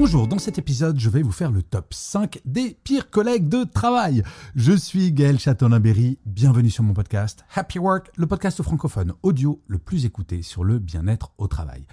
Bonjour, dans cet épisode, je vais vous faire le top 5 des pires collègues de travail. Je suis Gaël Châtelain-Berry, bienvenue sur mon podcast Happy Work, le podcast francophone audio le plus écouté sur le bien-être au travail.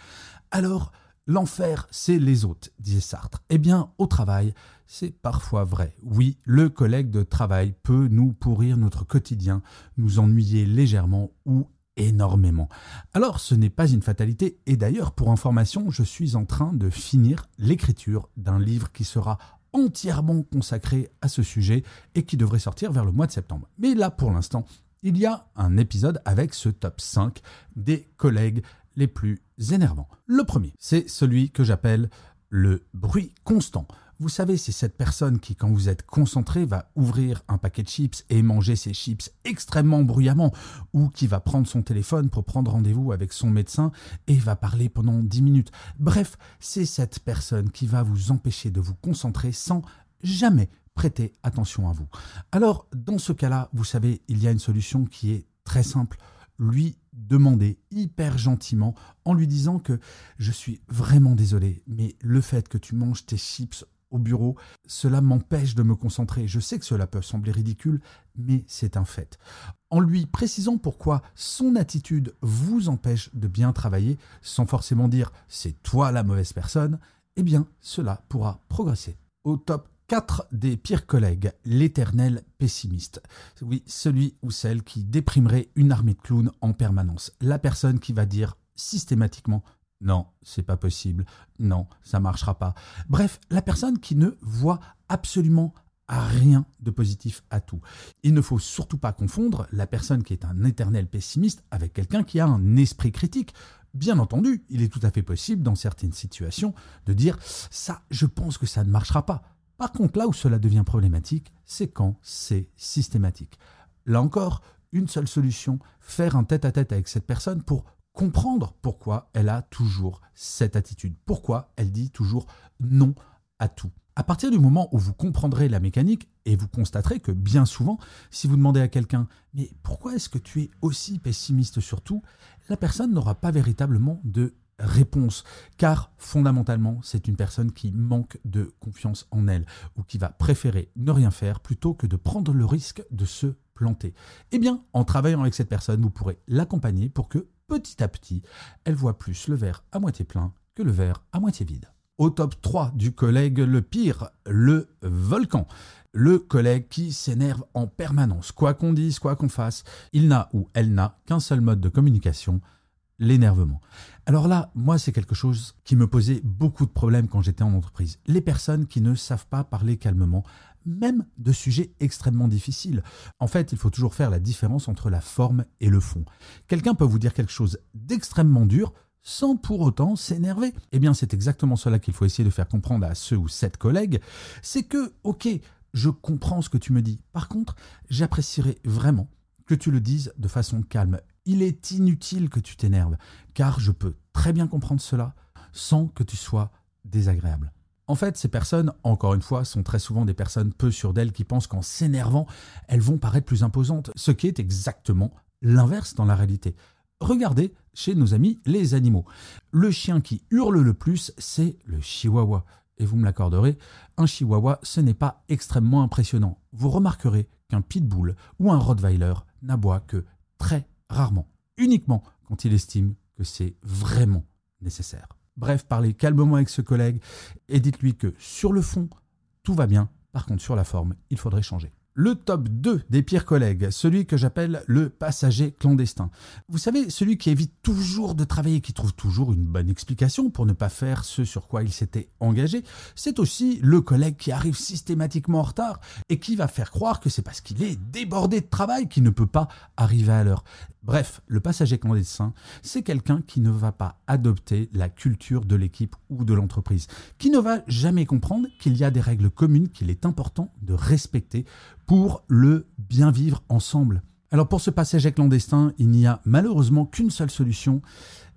Alors, l'enfer, c'est les autres, disait Sartre. Eh bien, au travail, c'est parfois vrai. Oui, le collègue de travail peut nous pourrir notre quotidien, nous ennuyer légèrement ou énormément. Alors ce n'est pas une fatalité et d'ailleurs pour information je suis en train de finir l'écriture d'un livre qui sera entièrement consacré à ce sujet et qui devrait sortir vers le mois de septembre. Mais là pour l'instant il y a un épisode avec ce top 5 des collègues les plus énervants. Le premier c'est celui que j'appelle le bruit constant. Vous savez, c'est cette personne qui, quand vous êtes concentré, va ouvrir un paquet de chips et manger ses chips extrêmement bruyamment, ou qui va prendre son téléphone pour prendre rendez-vous avec son médecin et va parler pendant 10 minutes. Bref, c'est cette personne qui va vous empêcher de vous concentrer sans jamais prêter attention à vous. Alors, dans ce cas-là, vous savez, il y a une solution qui est très simple lui demander hyper gentiment en lui disant que je suis vraiment désolé, mais le fait que tu manges tes chips au bureau, cela m'empêche de me concentrer. Je sais que cela peut sembler ridicule, mais c'est un fait. En lui précisant pourquoi son attitude vous empêche de bien travailler, sans forcément dire c'est toi la mauvaise personne, eh bien cela pourra progresser. Au top 4 des pires collègues, l'éternel pessimiste. Oui, celui ou celle qui déprimerait une armée de clowns en permanence. La personne qui va dire systématiquement non, c'est pas possible. Non, ça marchera pas. Bref, la personne qui ne voit absolument rien de positif à tout. Il ne faut surtout pas confondre la personne qui est un éternel pessimiste avec quelqu'un qui a un esprit critique. Bien entendu, il est tout à fait possible dans certaines situations de dire ça, je pense que ça ne marchera pas. Par contre, là où cela devient problématique, c'est quand c'est systématique. Là encore, une seule solution, faire un tête-à-tête avec cette personne pour comprendre pourquoi elle a toujours cette attitude, pourquoi elle dit toujours non à tout. À partir du moment où vous comprendrez la mécanique et vous constaterez que bien souvent, si vous demandez à quelqu'un mais pourquoi est-ce que tu es aussi pessimiste sur tout, la personne n'aura pas véritablement de réponse, car fondamentalement, c'est une personne qui manque de confiance en elle, ou qui va préférer ne rien faire plutôt que de prendre le risque de se planter. Eh bien, en travaillant avec cette personne, vous pourrez l'accompagner pour que petit à petit, elle voit plus le verre à moitié plein que le verre à moitié vide. Au top 3 du collègue le pire, le volcan. Le collègue qui s'énerve en permanence. Quoi qu'on dise, quoi qu'on fasse, il n'a ou elle n'a qu'un seul mode de communication, l'énervement. Alors là, moi, c'est quelque chose qui me posait beaucoup de problèmes quand j'étais en entreprise. Les personnes qui ne savent pas parler calmement, même de sujets extrêmement difficiles. En fait, il faut toujours faire la différence entre la forme et le fond. Quelqu'un peut vous dire quelque chose d'extrêmement dur sans pour autant s'énerver. Eh bien, c'est exactement cela qu'il faut essayer de faire comprendre à ceux ou sept collègues. C'est que, ok, je comprends ce que tu me dis. Par contre, j'apprécierais vraiment que tu le dises de façon calme. Il est inutile que tu t'énerves, car je peux très bien comprendre cela sans que tu sois désagréable. En fait, ces personnes, encore une fois, sont très souvent des personnes peu sûres d'elles qui pensent qu'en s'énervant, elles vont paraître plus imposantes, ce qui est exactement l'inverse dans la réalité. Regardez chez nos amis les animaux. Le chien qui hurle le plus, c'est le chihuahua. Et vous me l'accorderez, un chihuahua, ce n'est pas extrêmement impressionnant. Vous remarquerez qu'un pitbull ou un rottweiler n'aboie que très rarement, uniquement quand il estime que c'est vraiment nécessaire. Bref, parlez calmement avec ce collègue et dites-lui que sur le fond, tout va bien. Par contre, sur la forme, il faudrait changer. Le top 2 des pires collègues, celui que j'appelle le passager clandestin. Vous savez, celui qui évite toujours de travailler, qui trouve toujours une bonne explication pour ne pas faire ce sur quoi il s'était engagé, c'est aussi le collègue qui arrive systématiquement en retard et qui va faire croire que c'est parce qu'il est débordé de travail qu'il ne peut pas arriver à l'heure. Bref, le passager clandestin, c'est quelqu'un qui ne va pas adopter la culture de l'équipe ou de l'entreprise, qui ne va jamais comprendre qu'il y a des règles communes qu'il est important de respecter pour le bien vivre ensemble. Alors pour ce passager clandestin, il n'y a malheureusement qu'une seule solution,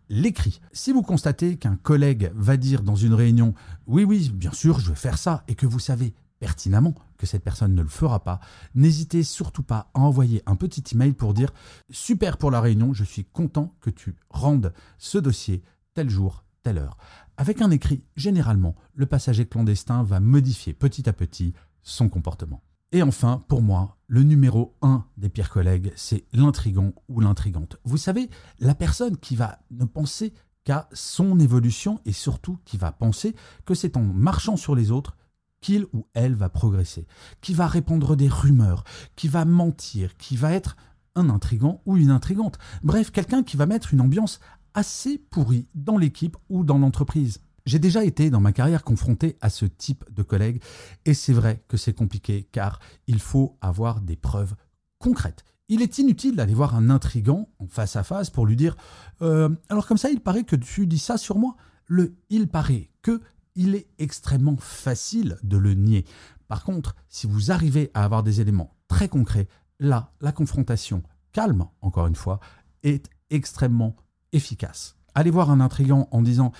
l'écrit. Si vous constatez qu'un collègue va dire dans une réunion oui oui, bien sûr, je vais faire ça et que vous savez pertinemment que cette personne ne le fera pas, n'hésitez surtout pas à envoyer un petit email pour dire super pour la réunion, je suis content que tu rendes ce dossier tel jour, telle heure. avec un écrit, généralement, le passager clandestin va modifier petit à petit son comportement. Et enfin, pour moi, le numéro un des pires collègues, c'est l'intrigant ou l'intrigante. Vous savez, la personne qui va ne penser qu'à son évolution et surtout qui va penser que c'est en marchant sur les autres qu'il ou elle va progresser, qui va répandre des rumeurs, qui va mentir, qui va être un intrigant ou une intrigante. Bref, quelqu'un qui va mettre une ambiance assez pourrie dans l'équipe ou dans l'entreprise. J'ai déjà été dans ma carrière confronté à ce type de collègue et c'est vrai que c'est compliqué car il faut avoir des preuves concrètes. Il est inutile d'aller voir un intrigant en face à face pour lui dire euh, alors comme ça il paraît que tu dis ça sur moi. Le il paraît que il est extrêmement facile de le nier. Par contre, si vous arrivez à avoir des éléments très concrets, là, la confrontation calme, encore une fois, est extrêmement efficace. Allez voir un intrigant en disant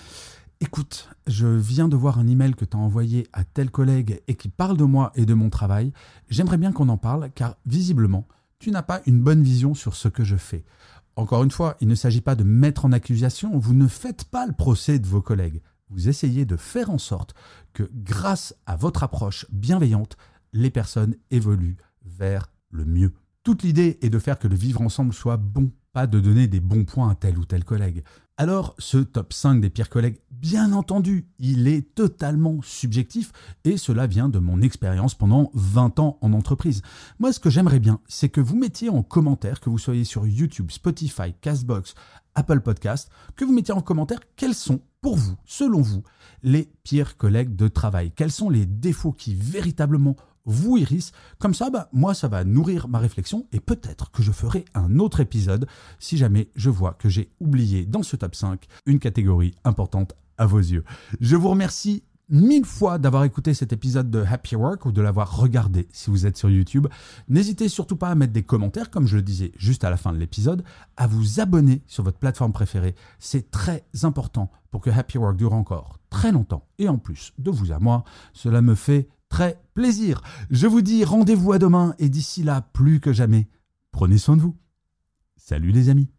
Écoute, je viens de voir un email que tu as envoyé à tel collègue et qui parle de moi et de mon travail. J'aimerais bien qu'on en parle car visiblement, tu n'as pas une bonne vision sur ce que je fais. Encore une fois, il ne s'agit pas de mettre en accusation, vous ne faites pas le procès de vos collègues. Vous essayez de faire en sorte que grâce à votre approche bienveillante, les personnes évoluent vers le mieux. Toute l'idée est de faire que le vivre ensemble soit bon, pas de donner des bons points à tel ou tel collègue. Alors, ce top 5 des pires collègues, bien entendu, il est totalement subjectif et cela vient de mon expérience pendant 20 ans en entreprise. Moi, ce que j'aimerais bien, c'est que vous mettiez en commentaire, que vous soyez sur YouTube, Spotify, Castbox, Apple Podcast, que vous mettiez en commentaire quels sont, pour vous, selon vous, les pires collègues de travail. Quels sont les défauts qui véritablement vous Iris. Comme ça, bah, moi, ça va nourrir ma réflexion et peut-être que je ferai un autre épisode si jamais je vois que j'ai oublié dans ce top 5 une catégorie importante à vos yeux. Je vous remercie mille fois d'avoir écouté cet épisode de Happy Work ou de l'avoir regardé si vous êtes sur YouTube. N'hésitez surtout pas à mettre des commentaires, comme je le disais juste à la fin de l'épisode, à vous abonner sur votre plateforme préférée. C'est très important pour que Happy Work dure encore très longtemps. Et en plus, de vous à moi, cela me fait très plaisir. Je vous dis rendez-vous à demain et d'ici là, plus que jamais, prenez soin de vous. Salut les amis.